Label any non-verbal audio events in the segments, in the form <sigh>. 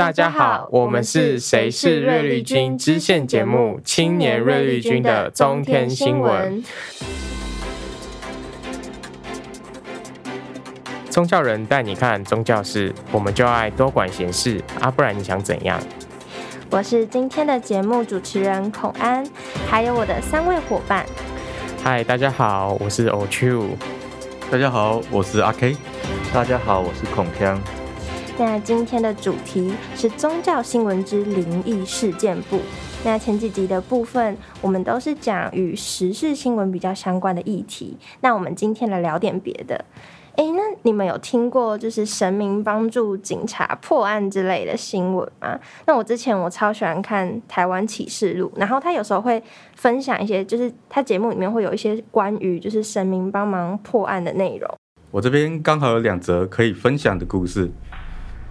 大家好，我们是谁是瑞丽君支线节目《青年瑞丽君的中天新闻》。宗教人带你看宗教事，我们就爱多管闲事啊，不然你想怎样？我是今天的节目主持人孔安，还有我的三位伙伴。嗨，大家好，我是欧秋。大家好，我是阿 K。大家好，我是孔锵。那今天的主题是宗教新闻之灵异事件簿。那前几集的部分，我们都是讲与时事新闻比较相关的议题。那我们今天来聊点别的。哎，那你们有听过就是神明帮助警察破案之类的新闻吗？那我之前我超喜欢看《台湾启示录》，然后他有时候会分享一些，就是他节目里面会有一些关于就是神明帮忙破案的内容。我这边刚好有两则可以分享的故事。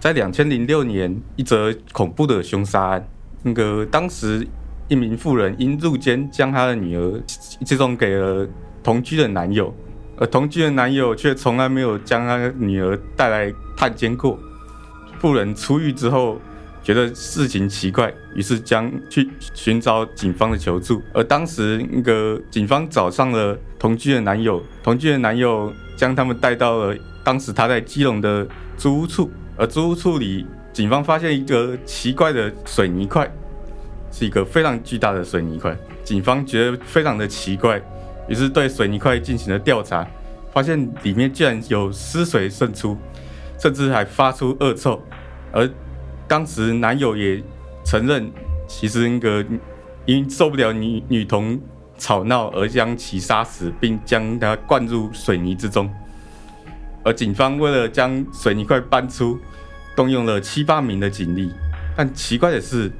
在两千零六年，一则恐怖的凶杀案。那个当时，一名妇人因入监将她的女儿寄送给了同居的男友，而同居的男友却从来没有将他的女儿带来探监过。妇人出狱之后，觉得事情奇怪，于是将去寻找警方的求助。而当时，那个警方找上了同居的男友，同居的男友将他们带到了当时他在基隆的租屋处。而租屋处里，警方发现一个奇怪的水泥块，是一个非常巨大的水泥块。警方觉得非常的奇怪，于是对水泥块进行了调查，发现里面居然有尸水渗出，甚至还发出恶臭。而当时男友也承认，其实那个因受不了女女童吵闹而将其杀死，并将她灌入水泥之中。警方为了将水泥块搬出，动用了七八名的警力，但奇怪的是，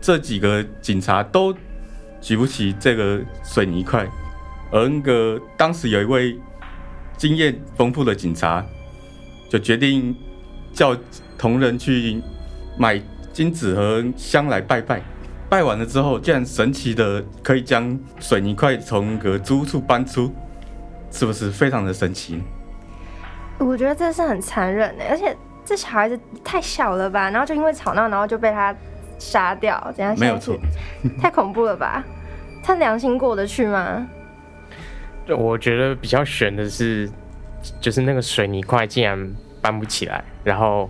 这几个警察都举不起这个水泥块。而那个当时有一位经验丰富的警察，就决定叫同仁去买金纸和香来拜拜。拜完了之后，竟然神奇的可以将水泥块从那个租处搬出，是不是非常的神奇？我觉得这是很残忍的，而且这小孩子太小了吧，然后就因为吵闹，然后就被他杀掉，这样没有错，<laughs> 太恐怖了吧？他良心过得去吗？我觉得比较悬的是，就是那个水泥块竟然搬不起来，然后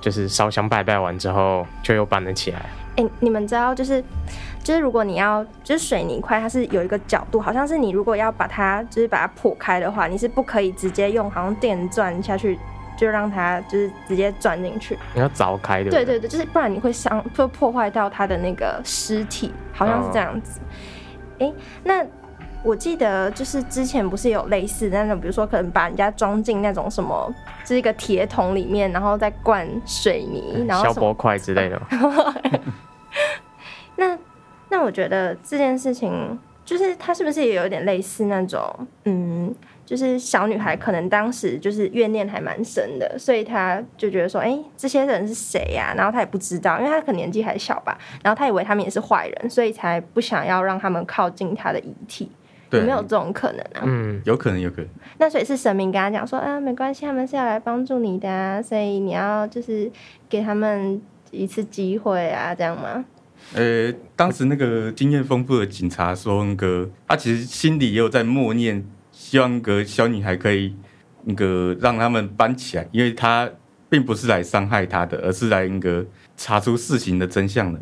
就是烧香拜拜完之后，就又搬了起来。哎、欸，你们知道就是。就是如果你要，就是水泥块，它是有一个角度，好像是你如果要把它，就是把它破开的话，你是不可以直接用好像电钻下去，就让它就是直接钻进去。你要凿开的。对对对，就是不然你会伤，会破坏到它的那个尸体，好像是这样子。哎、哦欸，那我记得就是之前不是有类似的那种，比如说可能把人家装进那种什么，就是一个铁桶里面，然后再灌水泥，然后消波块之类的。<laughs> 那。那我觉得这件事情，就是他是不是也有点类似那种，嗯，就是小女孩可能当时就是怨念还蛮深的，所以他就觉得说，哎、欸，这些人是谁呀？然后他也不知道，因为他可能年纪还小吧，然后他以为他们也是坏人，所以才不想要让他们靠近他的遗体。有没有这种可能啊？嗯，有可能，有可能。那所以是神明跟他讲说，啊，没关系，他们是要来帮助你的啊，所以你要就是给他们一次机会啊，这样吗？呃、当时那个经验丰富的警察说，恩哥他其实心里也有在默念，希望个小女孩可以那个让他们搬起来，因为他并不是来伤害她的，而是来那个查出事情的真相的。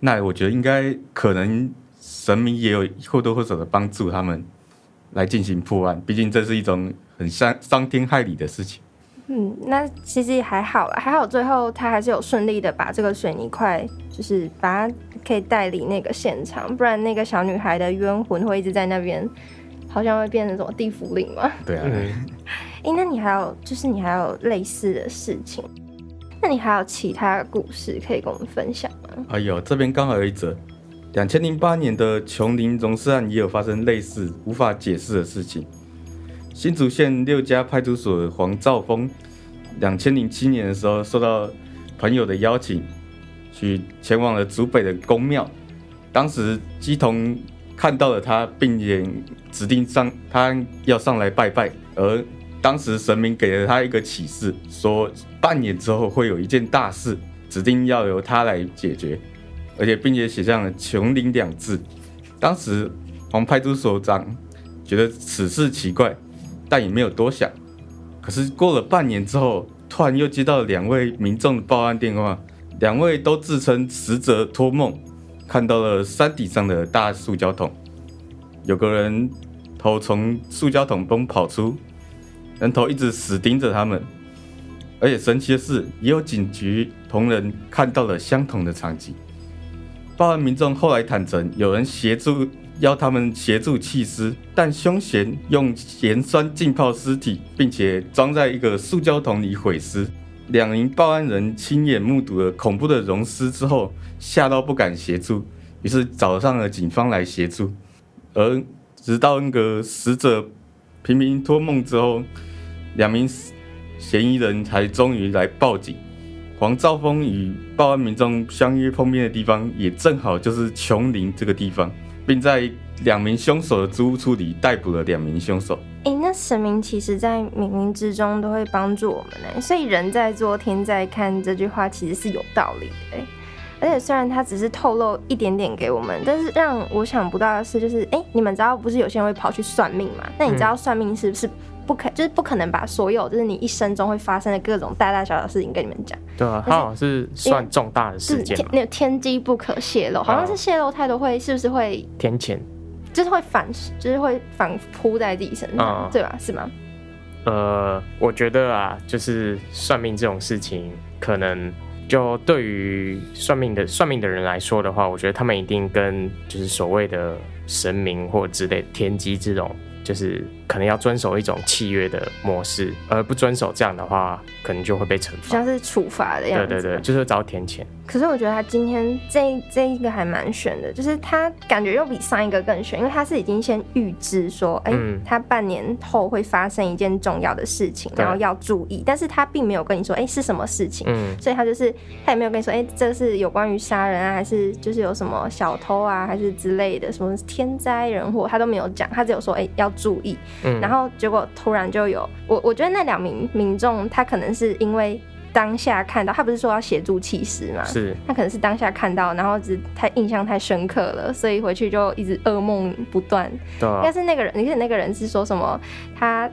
那我觉得应该可能神明也有或多或少的帮助他们来进行破案，毕竟这是一种很伤伤天害理的事情。嗯，那其实也还好啦，还好最后他还是有顺利的把这个水泥块，就是把它可以带离那个现场，不然那个小女孩的冤魂会一直在那边，好像会变成什么地府灵嘛。对啊。哎、欸，那你还有就是你还有类似的事情，那你还有其他故事可以跟我们分享吗？哎呦，这边刚好有一则，两千零八年的琼林溶尸案也有发生类似无法解释的事情。新竹县六家派出所黄兆峰，两千零七年的时候，受到朋友的邀请，去前往了竹北的宫庙。当时乩童看到了他，并且指定上他要上来拜拜。而当时神明给了他一个启示，说半年之后会有一件大事。指定要由他来解决，而且并且写上了“琼林”两字。当时黄派出所长觉得此事奇怪，但也没有多想。可是过了半年之后，突然又接到两位民众的报案电话，两位都自称死者托梦看到了山顶上的大塑胶桶，有个人头从塑胶桶中跑出，人头一直死盯着他们。而且神奇的是，也有警局同仁看到了相同的场景。报案民众后来坦承，有人协助要他们协助弃尸，但凶嫌用盐酸浸泡尸体，并且装在一个塑胶桶里毁尸。两名报案人亲眼目睹了恐怖的溶尸之后，吓到不敢协助，于是找上了警方来协助。而直到那个死者频频托梦之后，两名。嫌疑人才终于来报警。黄兆峰与报案民众相约碰面的地方，也正好就是琼林这个地方，并在两名凶手的租屋处里逮捕了两名凶手。哎、欸，那神明其实在冥冥之中都会帮助我们呢，所以人在做天在看这句话其实是有道理的。而且虽然他只是透露一点点给我们，但是让我想不到的是，就是哎、欸，你们知道不是有些人会跑去算命嘛？那你知道算命是不是？不可，就是不可能把所有就是你一生中会发生的各种大大小小事情跟你们讲。对啊，他好像是算重大的事件，那个天机不可泄露，好像是泄露太多会是不是会天谴？就是会反，就是会反扑在自己身上，嗯、对吧？是吗？呃，我觉得啊，就是算命这种事情，可能就对于算命的算命的人来说的话，我觉得他们一定跟就是所谓的神明或之类天机这种。就是可能要遵守一种契约的模式，而不遵守这样的话，可能就会被惩罚，像是处罚的样子。对对对，就是遭天谴。可是我觉得他今天这这一个还蛮悬的，就是他感觉又比上一个更悬，因为他是已经先预知说，哎、欸，嗯、他半年后会发生一件重要的事情，然后要注意，但是他并没有跟你说，哎、欸，是什么事情？嗯，所以他就是他也没有跟你说，哎、欸，这是有关于杀人啊，还是就是有什么小偷啊，还是之类的，什么天灾人祸，他都没有讲，他只有说，哎、欸，要注意。嗯，然后结果突然就有我，我觉得那两名民众，他可能是因为。当下看到他不是说要协助弃尸嘛？是，他可能是当下看到，然后只太印象太深刻了，所以回去就一直噩梦不断。对啊，应该是那个人，你看那个人是说什么？他。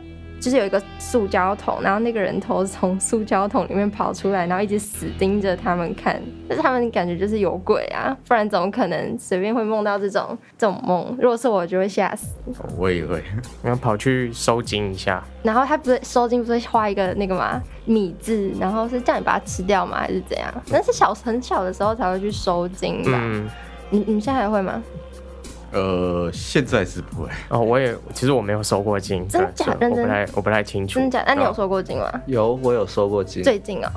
就是有一个塑胶桶，然后那个人头从塑胶桶里面跑出来，然后一直死盯着他们看，但是他们感觉就是有鬼啊，不然怎么可能随便会梦到这种这种梦？如果是我，就会吓死。我也会，然后跑去收金一下。然后他不是收金，不是画一个那个吗？米字，然后是叫你把它吃掉吗？还是怎样？那是小很小的时候才会去收金吧？嗯，你你现在还会吗？呃，现在是不会哦。我也其实我没有收过金，真假？认真，我不太我不太清楚。真假？那你有收过金吗？有，我有收过金。最近哦。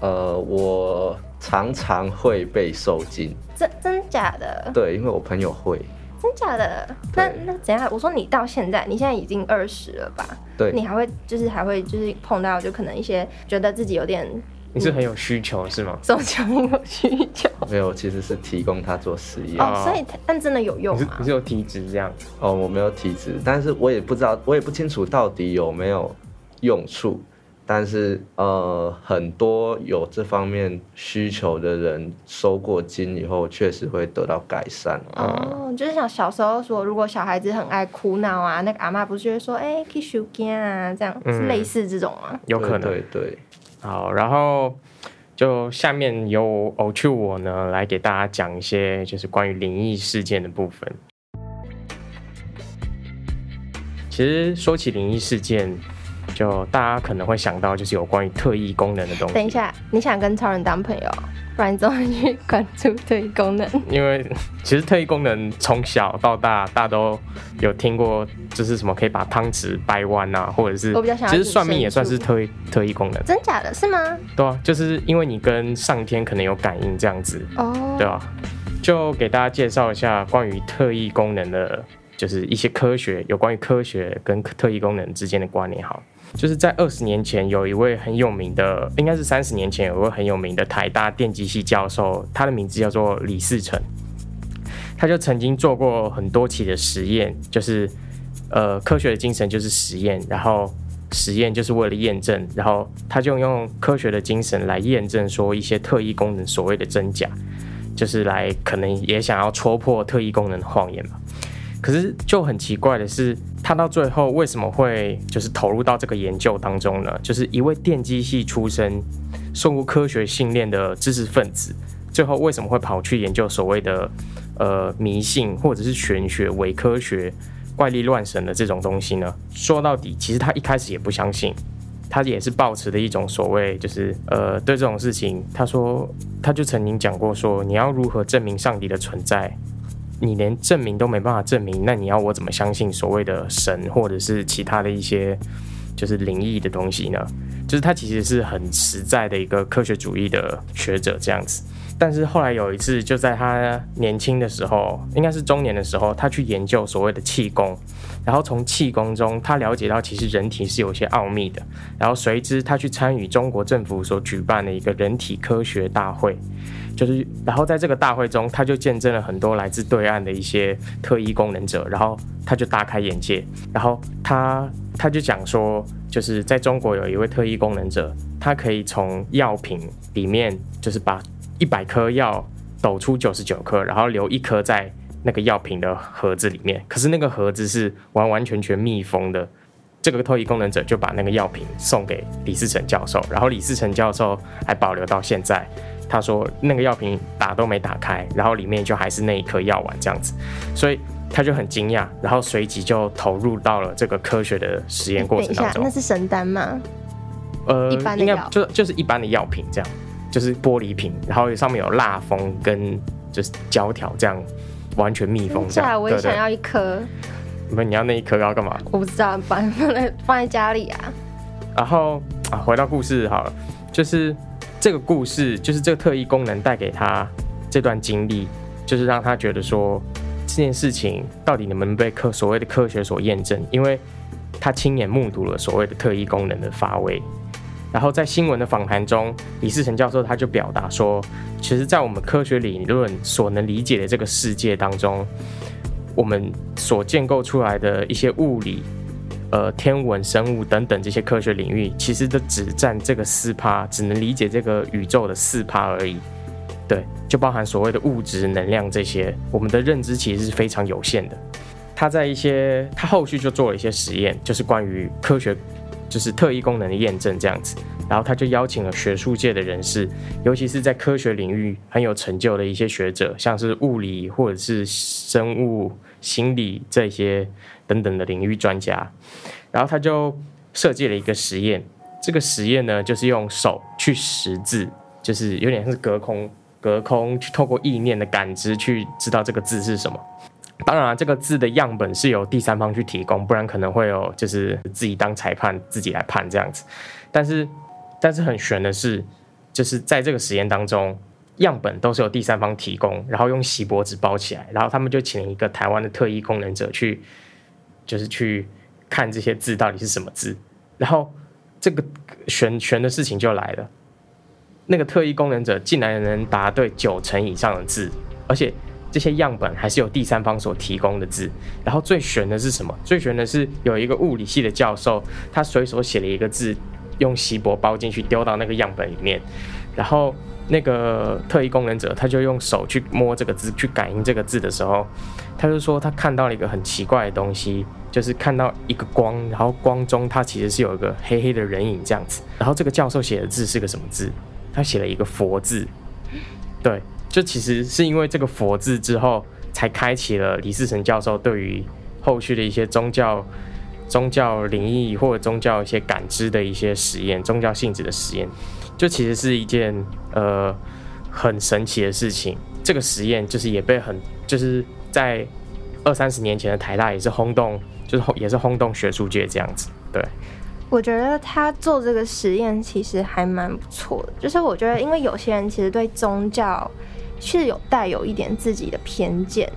呃，我常常会被收金。真真假的？对，因为我朋友会。真假的？那那怎样？我说你到现在，你现在已经二十了吧？对。你还会就是还会就是碰到就可能一些觉得自己有点。你是很有需求是吗？什么叫有需求？没有，其实是提供他做实验哦，所以但真的有用吗？你是，你是有体质这样？哦，我没有体质，但是我也不知道，我也不清楚到底有没有用处。但是呃，很多有这方面需求的人收过金以后，确实会得到改善。哦，就是像小时候说，如果小孩子很爱哭闹啊，那个阿妈不是会说，哎、欸，去收惊啊，这样、嗯、是类似这种吗？有可能，对，对对。好，然后就下面由偶趣我呢来给大家讲一些就是关于灵异事件的部分。其实说起灵异事件，就大家可能会想到就是有关于特异功能的东西。等一下，你想跟超人当朋友？不然你怎么去关注特异功能？因为 <laughs> 其实特异功能从小到大，大家都有听过，就是什么可以把汤匙掰弯啊，或者是我比较想其实算命也算是特异特异功能。真假的？是吗？对啊，就是因为你跟上天可能有感应这样子哦，对啊，就给大家介绍一下关于特异功能的，就是一些科学，有关于科学跟特异功能之间的关联，好。就是在二十年前，有一位很有名的，应该是三十年前，有一位很有名的台大电机系教授，他的名字叫做李世成。他就曾经做过很多起的实验，就是呃，科学的精神就是实验，然后实验就是为了验证，然后他就用科学的精神来验证说一些特异功能所谓的真假，就是来可能也想要戳破特异功能的谎言嘛。可是就很奇怪的是，他到最后为什么会就是投入到这个研究当中呢？就是一位电机系出身、受过科学训练的知识分子，最后为什么会跑去研究所谓的呃迷信或者是玄学、伪科学？怪力乱神的这种东西呢，说到底，其实他一开始也不相信，他也是抱持的一种所谓，就是呃，对这种事情，他说，他就曾经讲过说，你要如何证明上帝的存在？你连证明都没办法证明，那你要我怎么相信所谓的神或者是其他的一些就是灵异的东西呢？就是他其实是很实在的一个科学主义的学者这样子。但是后来有一次，就在他年轻的时候，应该是中年的时候，他去研究所谓的气功，然后从气功中，他了解到其实人体是有些奥秘的。然后随之，他去参与中国政府所举办的一个人体科学大会，就是，然后在这个大会中，他就见证了很多来自对岸的一些特异功能者，然后他就大开眼界。然后他他就讲说，就是在中国有一位特异功能者，他可以从药品里面，就是把一百颗药抖出九十九颗，然后留一颗在那个药品的盒子里面。可是那个盒子是完完全全密封的。这个特异功能者就把那个药品送给李世成教授，然后李世成教授还保留到现在。他说那个药品打都没打开，然后里面就还是那一颗药丸这样子，所以他就很惊讶，然后随即就投入到了这个科学的实验过程当中。那是神丹吗？呃，一般的药，应该就就是一般的药品这样。就是玻璃瓶，然后上面有蜡封跟就是胶条，这样完全密封这样。这我也想要一颗。不，你要那一颗要干嘛？我不知道，放放在放在家里啊。然后啊，回到故事好了，就是这个故事，就是这个特异功能带给他这段经历，就是让他觉得说这件事情到底能不能被科所谓的科学所验证，因为他亲眼目睹了所谓的特异功能的发威。然后在新闻的访谈中，李嗣涔教授他就表达说，其实，在我们科学理论所能理解的这个世界当中，我们所建构出来的一些物理、呃天文、生物等等这些科学领域，其实都只占这个四趴，只能理解这个宇宙的四趴而已。对，就包含所谓的物质、能量这些，我们的认知其实是非常有限的。他在一些，他后续就做了一些实验，就是关于科学。就是特异功能的验证这样子，然后他就邀请了学术界的人士，尤其是在科学领域很有成就的一些学者，像是物理或者是生物、心理这些等等的领域专家，然后他就设计了一个实验。这个实验呢，就是用手去识字，就是有点像是隔空隔空去透过意念的感知去知道这个字是什么。当然，这个字的样本是由第三方去提供，不然可能会有就是自己当裁判，自己来判这样子。但是，但是很悬的是，就是在这个实验当中，样本都是由第三方提供，然后用锡箔纸包起来，然后他们就请一个台湾的特异功能者去，就是去看这些字到底是什么字。然后，这个悬悬的事情就来了，那个特异功能者竟然能答对九成以上的字，而且。这些样本还是由第三方所提供的字，然后最悬的是什么？最悬的是有一个物理系的教授，他随手写了一个字，用锡箔包进去，丢到那个样本里面，然后那个特异功能者他就用手去摸这个字，去感应这个字的时候，他就说他看到了一个很奇怪的东西，就是看到一个光，然后光中它其实是有一个黑黑的人影这样子，然后这个教授写的字是个什么字？他写了一个佛字，对。就其实是因为这个“佛”字之后，才开启了李世成教授对于后续的一些宗教、宗教灵异或者宗教一些感知的一些实验，宗教性质的实验，就其实是一件呃很神奇的事情。这个实验就是也被很就是在二三十年前的台大也是轰动，就是也是轰动学术界这样子，对。我觉得他做这个实验其实还蛮不错的，就是我觉得因为有些人其实对宗教。是有带有一点自己的偏见，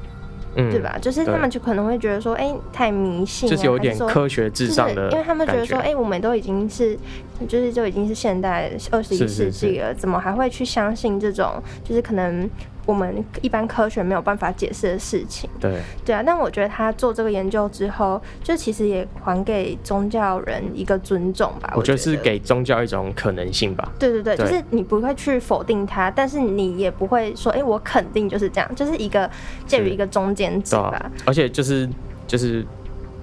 嗯，对吧？就是他们就可能会觉得说，哎、欸，太迷信，就是有点科学至上的，因为他们觉得说，哎、欸，我们都已经是就是就已经是现代二十一世纪了，怎么还会去相信这种就是可能我们一般科学没有办法解释的事情？对对啊，但我觉得他做这个研究之后，就其实也还给宗教人一个尊重吧。我觉得是给宗教一种可能性吧。对对对，对就是你不会去否定他，但是你也不会说，哎、欸，我肯定就是这样，就是一个介于一个中间值吧、啊。而且就是就是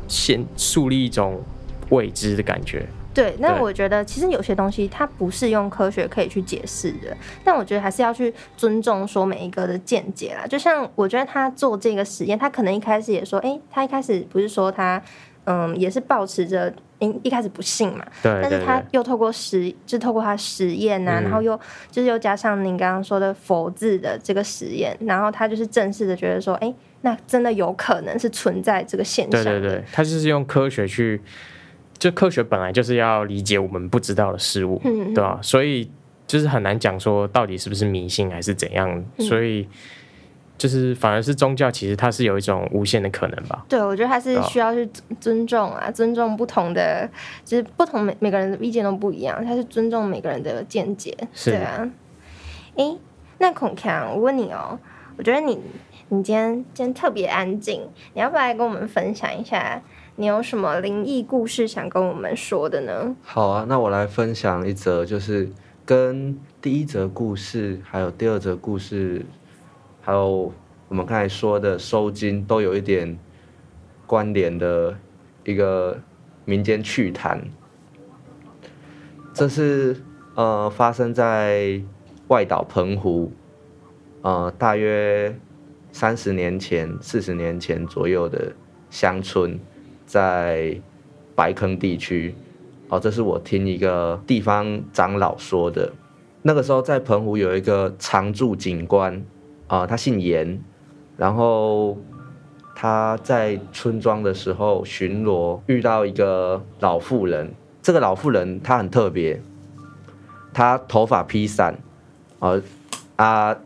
先树立一种未知的感觉。对，那我觉得其实有些东西它不是用科学可以去解释的，但我觉得还是要去尊重说每一个的见解啦。就像我觉得他做这个实验，他可能一开始也说，哎，他一开始不是说他，嗯，也是保持着一一开始不信嘛，对，但是他又透过实，就透过他实验呐、啊，然后又就是又加上您刚刚说的佛字的这个实验，然后他就是正式的觉得说，哎，那真的有可能是存在这个现象。对对对，他就是用科学去。就科学本来就是要理解我们不知道的事物，嗯、对吧、啊？所以就是很难讲说到底是不是迷信还是怎样。嗯、所以就是反而是宗教，其实它是有一种无限的可能吧？对，我觉得它是需要去尊重啊，尊重不同的，就是不同每每个人的意见都不一样，它是尊重每个人的见解，是对啊。哎、欸，那孔强，我问你哦，我觉得你你今天今天特别安静，你要不要来跟我们分享一下？你有什么灵异故事想跟我们说的呢？好啊，那我来分享一则，就是跟第一则故事，还有第二则故事，还有我们刚才说的收金都有一点关联的一个民间趣谈。这是呃发生在外岛澎湖，呃大约三十年前、四十年前左右的乡村。在白坑地区，哦，这是我听一个地方长老说的。那个时候在澎湖有一个常驻警官，啊、他姓严，然后他在村庄的时候巡逻，遇到一个老妇人。这个老妇人她很特别，她头发披散，呃、啊，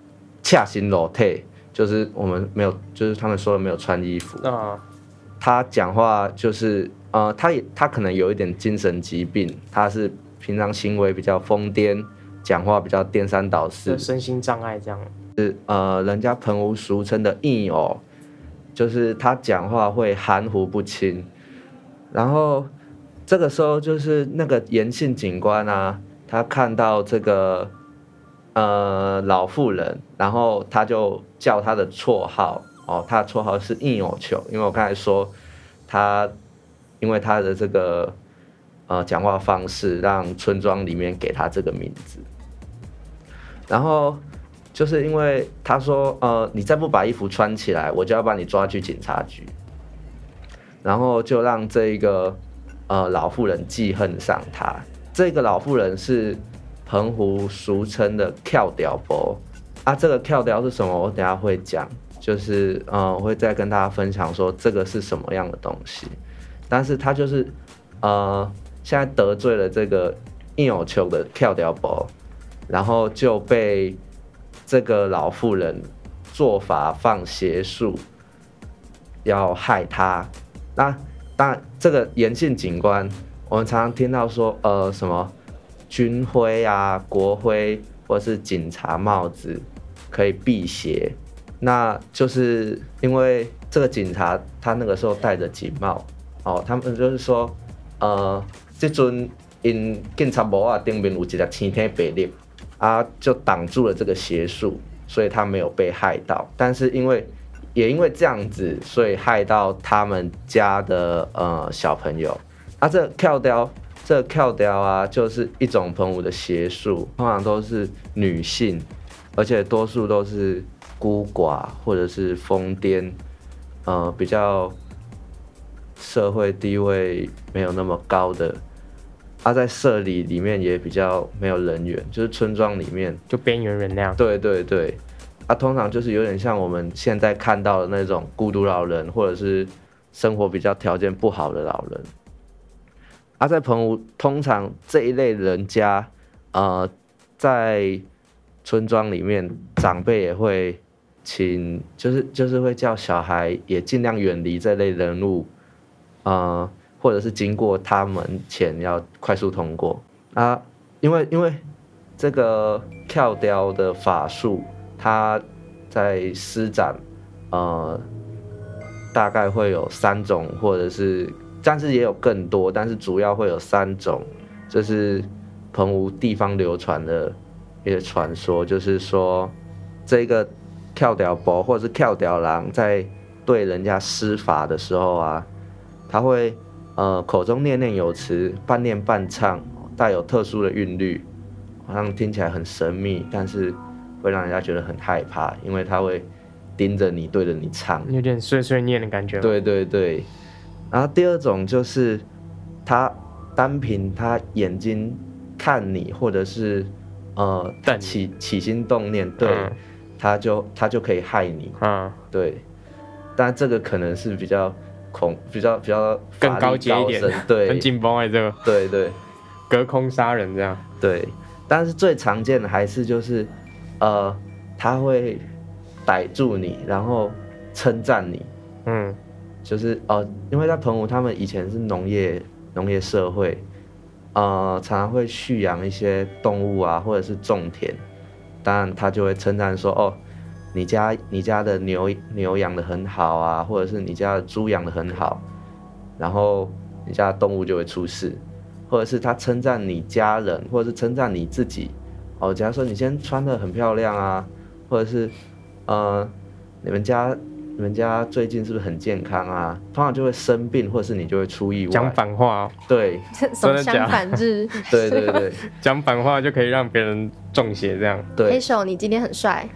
恰行裸体，就是我们没有，就是他们说的没有穿衣服啊。他讲话就是，呃，他也他可能有一点精神疾病，他是平常行为比较疯癫，讲话比较颠三倒四，身心障碍这样。是呃，人家澎湖俗称的硬偶，就是他讲话会含糊不清。然后这个时候就是那个严姓警官啊，他看到这个呃老妇人，然后他就叫他的绰号。哦，他的绰号是硬偶球，因为我刚才说他，因为他的这个呃讲话方式，让村庄里面给他这个名字。然后就是因为他说，呃，你再不把衣服穿起来，我就要把你抓去警察局。然后就让这一个呃老妇人记恨上他。这个老妇人是澎湖俗称的跳屌婆啊，这个跳屌是什么？我等下会讲。就是呃，我会再跟大家分享说这个是什么样的东西，但是他就是呃，现在得罪了这个硬有球的跳吊宝，然后就被这个老妇人做法放邪术，要害他。那当然，这个严姓警官，我们常常听到说呃什么军徽啊、国徽或是警察帽子可以辟邪。那就是因为这个警察他那个时候戴着警帽，哦，他们就是说，呃，这尊因警察帽啊顶面有一个青天白日啊，就挡住了这个邪术，所以他没有被害到。但是因为也因为这样子，所以害到他们家的呃小朋友。啊，这跳雕，这跳雕啊，就是一种澎湖的邪术，通常都是女性，而且多数都是。孤寡或者是疯癫，呃，比较社会地位没有那么高的，啊，在社里里面也比较没有人缘，就是村庄里面就边缘人那样。对对对，啊，通常就是有点像我们现在看到的那种孤独老人，或者是生活比较条件不好的老人。啊，在澎湖，通常这一类人家，呃，在村庄里面，长辈也会。请就是就是会叫小孩也尽量远离这类人物，呃，或者是经过他门前要快速通过。啊，因为因为这个跳雕的法术，它在施展，呃，大概会有三种，或者是，但是也有更多，但是主要会有三种，就是澎湖地方流传的一些传说，就是说这个跳雕婆或者是跳雕郎在对人家施法的时候啊，他会呃口中念念有词，半念半唱。带有特殊的韵律，好像听起来很神秘，但是会让人家觉得很害怕，因为他会盯着你，对着你唱，有点碎碎念的感觉。对对对。然后第二种就是他单凭他眼睛看你，或者是呃起起心动念，对，嗯、他就他就可以害你。嗯，对。但这个可能是比较恐，比较比较更高阶一点，对，<laughs> 很紧绷哎，这个。对对。隔空杀人这样，对，但是最常见的还是就是，呃，他会逮住你，然后称赞你，嗯，就是哦、呃，因为在澎湖，他们以前是农业农业社会，呃，常常会蓄养一些动物啊，或者是种田，当然他就会称赞说，哦，你家你家的牛牛养的很好啊，或者是你家的猪养的很好，然后你家的动物就会出事。或者是他称赞你家人，或者是称赞你自己，哦，假如说你今天穿的很漂亮啊，或者是，呃，你们家你们家最近是不是很健康啊？通常就会生病，或者是你就会出意外。讲反话哦。对。什么相反日？<laughs> 对对对，讲反话就可以让别人中邪这样。对。黑手，你今天很帅。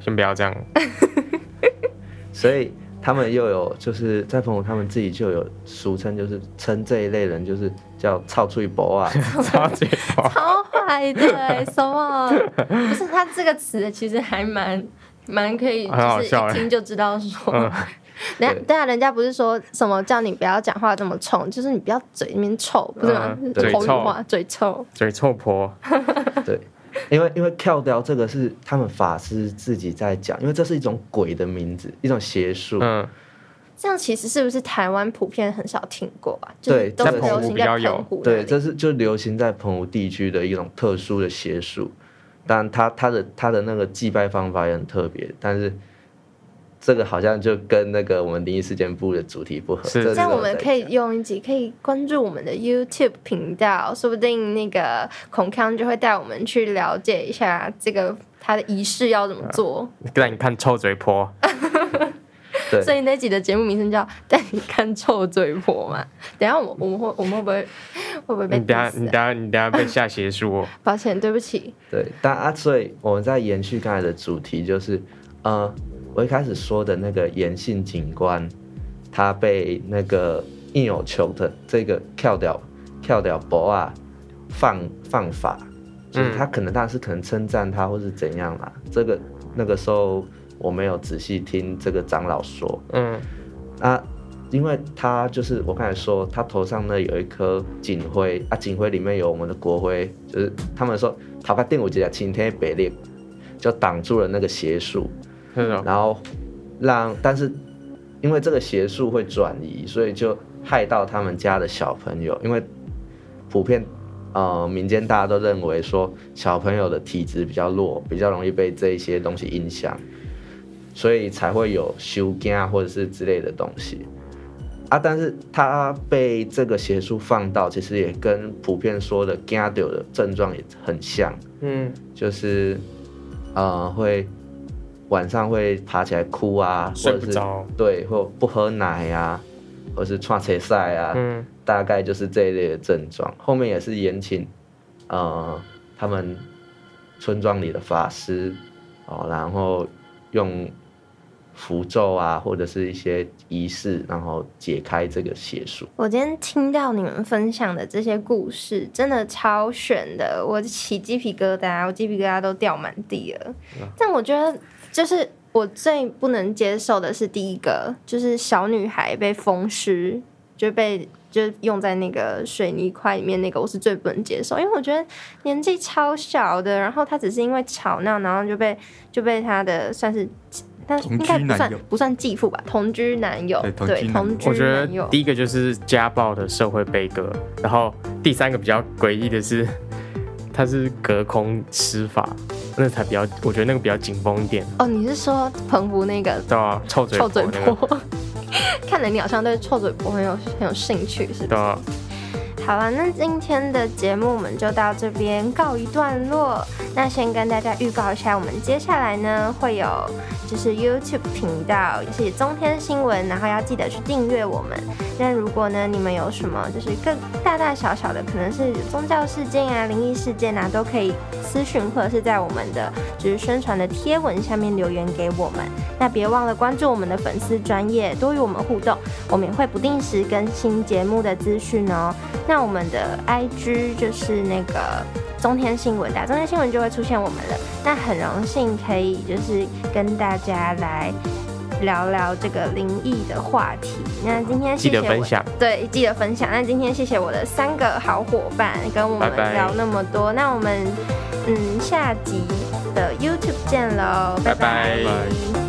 先不要这样。<laughs> 所以。他们又有就是在朋友，他们自己就有俗称，就是称这一类人就是叫臭嘴博啊，臭嘴博，超坏的，什么？不是他这个词其实还蛮蛮可以，就是一听就知道说，等下等下人家不是说什么叫你不要讲话这么冲，就是你不要嘴里面臭，不是吗？嘴臭，嘴臭，嘴臭婆，<laughs> 对。因为因为跳雕这个是他们法师自己在讲，因为这是一种鬼的名字，一种邪术。嗯，这样其实是不是台湾普遍很少听过啊？对，都是流行在澎湖。对，这是就流行在澎湖地区的一种特殊的邪术，但他他的他的那个祭拜方法也很特别，但是。这个好像就跟那个我们灵异事件部的主题不合。是，这样我们可以用一集，可以关注我们的 YouTube 频道，说不定那个孔康就会带我们去了解一下这个他的仪式要怎么做。带你看臭嘴婆。<laughs> 对。所以那集的节目名称叫 <laughs>《带你看臭嘴婆》嘛。等下我我们会我们会不会会不会被？你等下你等下你等下被下邪术哦。<laughs> 抱歉，对不起。对，但啊，所以我们在延续刚才的主题，就是呃。我一开始说的那个严姓警官，他被那个应有求的这个跳掉跳掉博啊放放法，就是他可能当时可能称赞他或是怎样啦。这个那个时候我没有仔细听这个长老说，嗯，啊，因为他就是我刚才说他头上呢有一颗警徽啊，警徽里面有我们的国徽，就是他们说他把电舞节晴天北烈就挡住了那个邪术。然后让，但是因为这个邪术会转移，所以就害到他们家的小朋友。因为普遍呃民间大家都认为说小朋友的体质比较弱，比较容易被这一些东西影响，所以才会有修惊或者是之类的东西啊。但是他被这个邪术放到，其实也跟普遍说的惊到的症状也很像，嗯，就是呃会。晚上会爬起来哭啊，或者是对，或不喝奶啊，或是串车赛啊，嗯，大概就是这一类的症状。后面也是延请，呃，他们村庄里的法师哦，然后用符咒啊，或者是一些仪式，然后解开这个邪术。我今天听到你们分享的这些故事，真的超悬的，我起鸡皮疙瘩，我鸡皮疙瘩都掉满地了。嗯，但我觉得。就是我最不能接受的是第一个，就是小女孩被风湿，就被就用在那个水泥块里面那个，我是最不能接受，因为我觉得年纪超小的，然后她只是因为吵闹，然后就被就被他的算是，但应该不算不算继父吧，同居男友，对，同居男友。我觉得第一个就是家暴的社会悲歌，然后第三个比较诡异的是，<laughs> 它是隔空施法，那才比较，我觉得那个比较紧绷一点。哦，你是说澎湖那个？对啊，臭嘴臭嘴婆。<laughs> 看来你好像对臭嘴婆很有很有兴趣，是吧？好了，那今天的节目我们就到这边告一段落。那先跟大家预告一下，我们接下来呢会有就是 YouTube 频道，也是中天新闻，然后要记得去订阅我们。那如果呢你们有什么就是更大大小小的，可能是宗教事件啊、灵异事件啊，都可以私讯或者是在我们的就是宣传的贴文下面留言给我们。那别忘了关注我们的粉丝专业，多与我们互动，我们也会不定时更新节目的资讯哦。那那我们的 IG 就是那个中天新闻，打中天新闻就会出现我们了。那很荣幸可以就是跟大家来聊聊这个灵异的话题。那今天谢谢记得分享，对，记得分享。那今天谢谢我的三个好伙伴跟我们聊那么多。拜拜。那我们嗯下集的 YouTube 见喽，拜拜。拜拜。